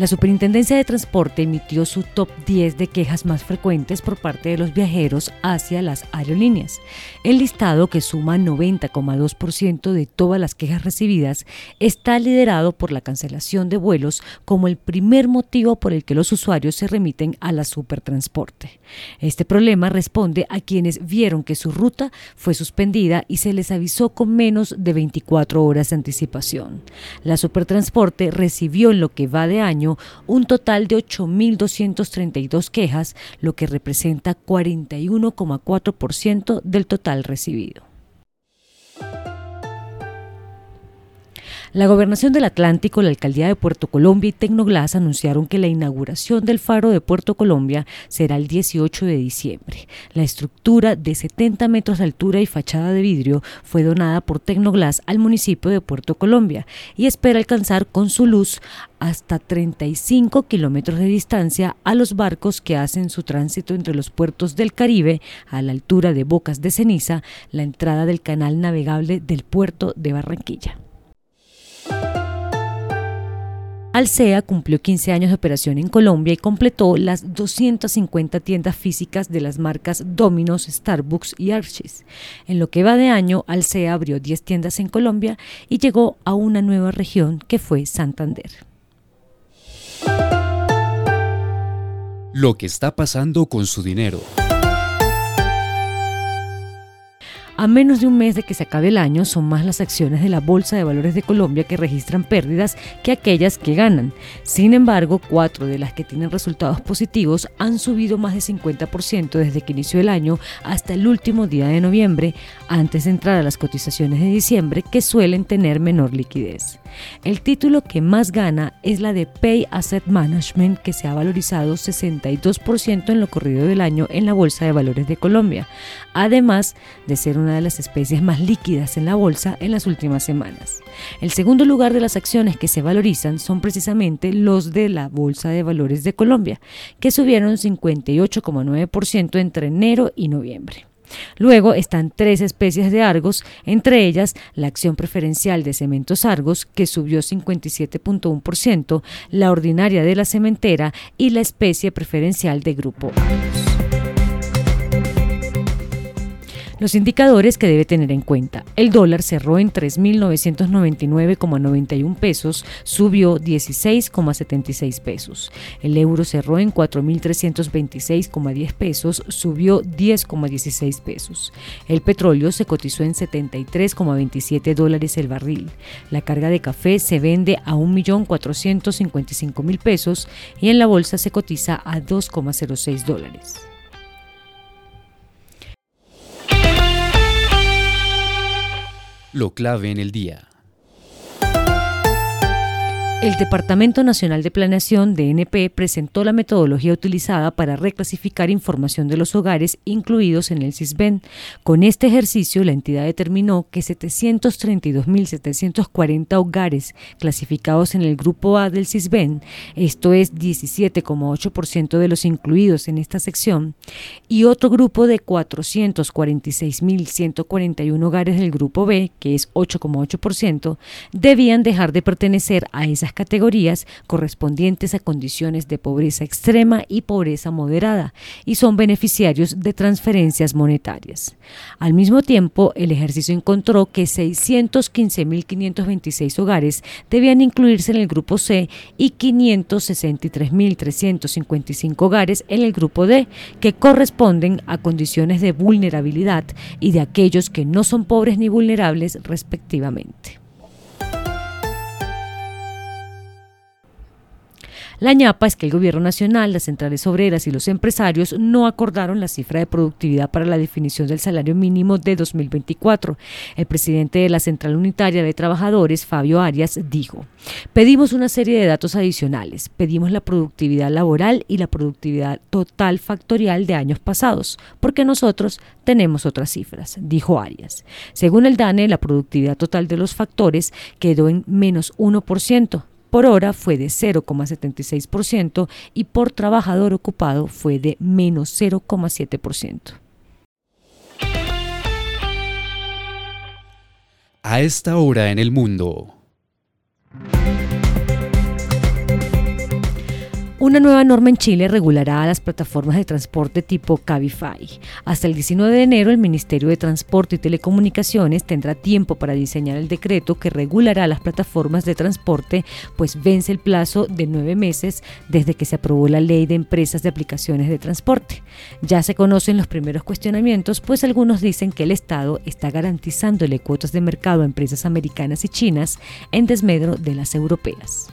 La Superintendencia de Transporte emitió su top 10 de quejas más frecuentes por parte de los viajeros hacia las aerolíneas. El listado, que suma 90,2% de todas las quejas recibidas, está liderado por la cancelación de vuelos como el primer motivo por el que los usuarios se remiten a la Supertransporte. Este problema responde a quienes vieron que su ruta fue suspendida y se les avisó con menos de 24 horas de anticipación. La Supertransporte recibió en lo que va de año un total de 8.232 quejas, lo que representa 41,4% del total recibido. La Gobernación del Atlántico, la Alcaldía de Puerto Colombia y Tecnoglass anunciaron que la inauguración del faro de Puerto Colombia será el 18 de diciembre. La estructura de 70 metros de altura y fachada de vidrio fue donada por Tecnoglass al municipio de Puerto Colombia y espera alcanzar con su luz hasta 35 kilómetros de distancia a los barcos que hacen su tránsito entre los puertos del Caribe a la altura de Bocas de Ceniza, la entrada del canal navegable del puerto de Barranquilla. Alsea cumplió 15 años de operación en Colombia y completó las 250 tiendas físicas de las marcas Domino's, Starbucks y Archie's. En lo que va de año, Alsea abrió 10 tiendas en Colombia y llegó a una nueva región que fue Santander. Lo que está pasando con su dinero. A menos de un mes de que se acabe el año, son más las acciones de la Bolsa de Valores de Colombia que registran pérdidas que aquellas que ganan. Sin embargo, cuatro de las que tienen resultados positivos han subido más de 50% desde que inició el año hasta el último día de noviembre, antes de entrar a las cotizaciones de diciembre que suelen tener menor liquidez. El título que más gana es la de Pay Asset Management, que se ha valorizado 62% en lo corrido del año en la Bolsa de Valores de Colombia, además de ser una de las especies más líquidas en la bolsa en las últimas semanas. El segundo lugar de las acciones que se valorizan son precisamente los de la Bolsa de Valores de Colombia, que subieron 58,9% entre enero y noviembre. Luego están tres especies de Argos, entre ellas la acción preferencial de Cementos Argos, que subió 57.1%, la ordinaria de la cementera y la especie preferencial de Grupo Argos. Los indicadores que debe tener en cuenta. El dólar cerró en 3.999,91 pesos, subió 16,76 pesos. El euro cerró en 4.326,10 pesos, subió 10,16 pesos. El petróleo se cotizó en 73,27 dólares el barril. La carga de café se vende a 1.455.000 pesos y en la bolsa se cotiza a 2,06 dólares. Lo clave en el día. El Departamento Nacional de Planeación, DNP, presentó la metodología utilizada para reclasificar información de los hogares incluidos en el CISBEN. Con este ejercicio, la entidad determinó que 732.740 hogares clasificados en el grupo A del CISBEN, esto es 17,8% de los incluidos en esta sección, y otro grupo de 446.141 hogares del grupo B, que es 8,8%, debían dejar de pertenecer a esas categorías correspondientes a condiciones de pobreza extrema y pobreza moderada y son beneficiarios de transferencias monetarias. Al mismo tiempo, el ejercicio encontró que 615.526 hogares debían incluirse en el grupo C y 563.355 hogares en el grupo D, que corresponden a condiciones de vulnerabilidad y de aquellos que no son pobres ni vulnerables respectivamente. La ñapa es que el gobierno nacional, las centrales obreras y los empresarios no acordaron la cifra de productividad para la definición del salario mínimo de 2024. El presidente de la Central Unitaria de Trabajadores, Fabio Arias, dijo, pedimos una serie de datos adicionales, pedimos la productividad laboral y la productividad total factorial de años pasados, porque nosotros tenemos otras cifras, dijo Arias. Según el DANE, la productividad total de los factores quedó en menos 1%, por hora fue de 0,76% y por trabajador ocupado fue de menos 0,7%. A esta hora en el mundo. Una nueva norma en Chile regulará a las plataformas de transporte tipo Cabify. Hasta el 19 de enero, el Ministerio de Transporte y Telecomunicaciones tendrá tiempo para diseñar el decreto que regulará las plataformas de transporte, pues vence el plazo de nueve meses desde que se aprobó la ley de empresas de aplicaciones de transporte. Ya se conocen los primeros cuestionamientos, pues algunos dicen que el Estado está garantizándole cuotas de mercado a empresas americanas y chinas en desmedro de las europeas.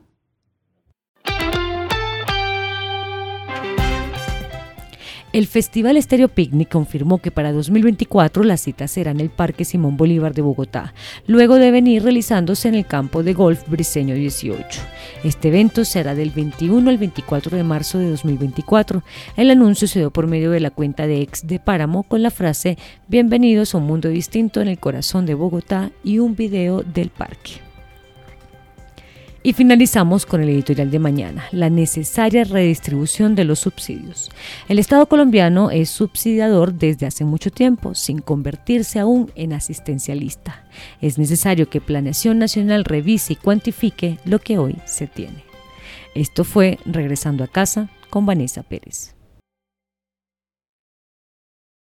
El Festival Estéreo Picnic confirmó que para 2024 la cita será en el Parque Simón Bolívar de Bogotá, luego de venir realizándose en el campo de golf Briseño 18. Este evento será del 21 al 24 de marzo de 2024. El anuncio se dio por medio de la cuenta de ex de Páramo con la frase Bienvenidos a un mundo distinto en el corazón de Bogotá y un video del parque. Y finalizamos con el editorial de mañana, la necesaria redistribución de los subsidios. El Estado colombiano es subsidiador desde hace mucho tiempo, sin convertirse aún en asistencialista. Es necesario que Planeación Nacional revise y cuantifique lo que hoy se tiene. Esto fue Regresando a casa con Vanessa Pérez.